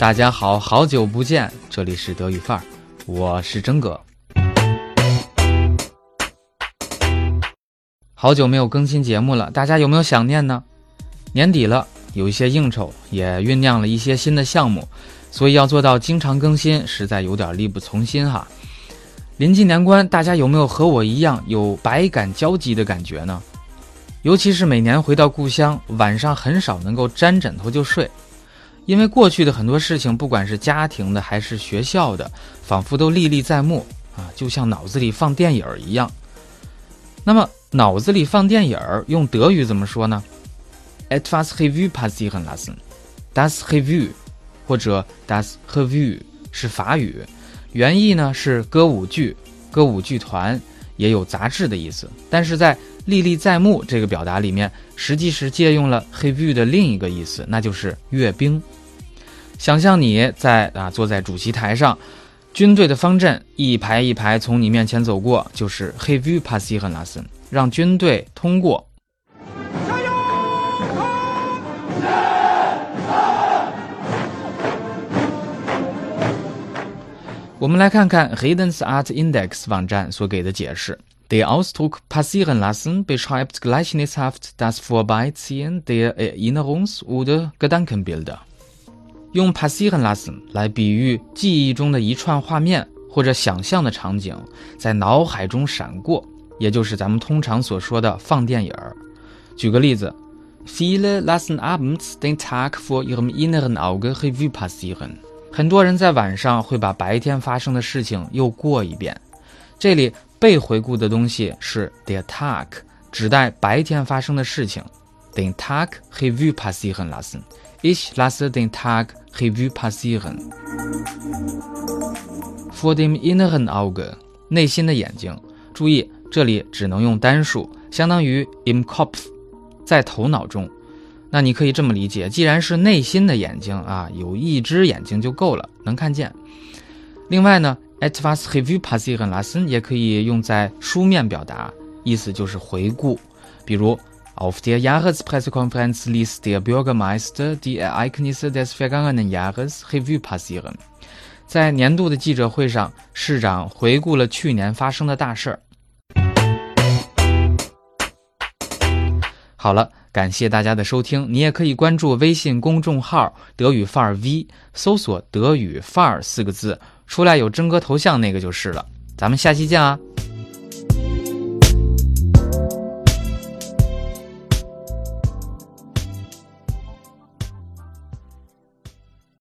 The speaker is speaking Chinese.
大家好，好久不见，这里是德语范儿，我是真哥。好久没有更新节目了，大家有没有想念呢？年底了，有一些应酬，也酝酿了一些新的项目，所以要做到经常更新，实在有点力不从心哈。临近年关，大家有没有和我一样有百感交集的感觉呢？尤其是每年回到故乡，晚上很少能够沾枕头就睡。因为过去的很多事情，不管是家庭的还是学校的，仿佛都历历在目啊，就像脑子里放电影儿一样。那么脑子里放电影儿，用德语怎么说呢？etwas h e v u passieren lassen，das Revue 或者 das Revue 是法语，原意呢是歌舞剧、歌舞剧团，也有杂志的意思。但是在历历在目这个表达里面，实际是借用了 h e v i e w 的另一个意思，那就是阅兵。想象你在啊坐在主席台上，军队的方阵一排一排从你面前走过，就是 h e v i e w passieren lassen，让军队通过。我们来看看 Redens Art Index 网站所给的解释：Der Ausdruck passieren lassen beschreibt gleichnishaft das Vorbeiziehen der Erinnerungs- oder Gedankenbilder。用 passieren lassen 来比喻记忆中的一串画面或者想象的场景在脑海中闪过，也就是咱们通常所说的放电影儿。举个例子，Viele lassen abends den Tag vor ihrem inneren Auge Revue passieren。很多人在晚上会把白天发生的事情又过一遍。这里被回顾的东西是 der Tag，指代白天发生的事情。Den Tag Revue passieren lassen。Ich lasse den Tag Revue passieren. Vor dem inneren Auge，内心的眼睛。注意，这里只能用单数，相当于 im Kopf，在头脑中。那你可以这么理解：既然是内心的眼睛啊，有一只眼睛就够了，能看见。另外呢，etwas Revue passieren lassen 也可以用在书面表达，意思就是回顾，比如。Auf der Jahrespressekonferenz ließ der Bürgermeister die Ereignisse des vergangenen Jahres Revue passieren。在年度的记者会上，市长回顾了去年发生的大事儿。好了，感谢大家的收听，你也可以关注微信公众号“德语范儿 V”，搜索“德语范儿”四个字，出来有真哥头像那个就是了。咱们下期见啊！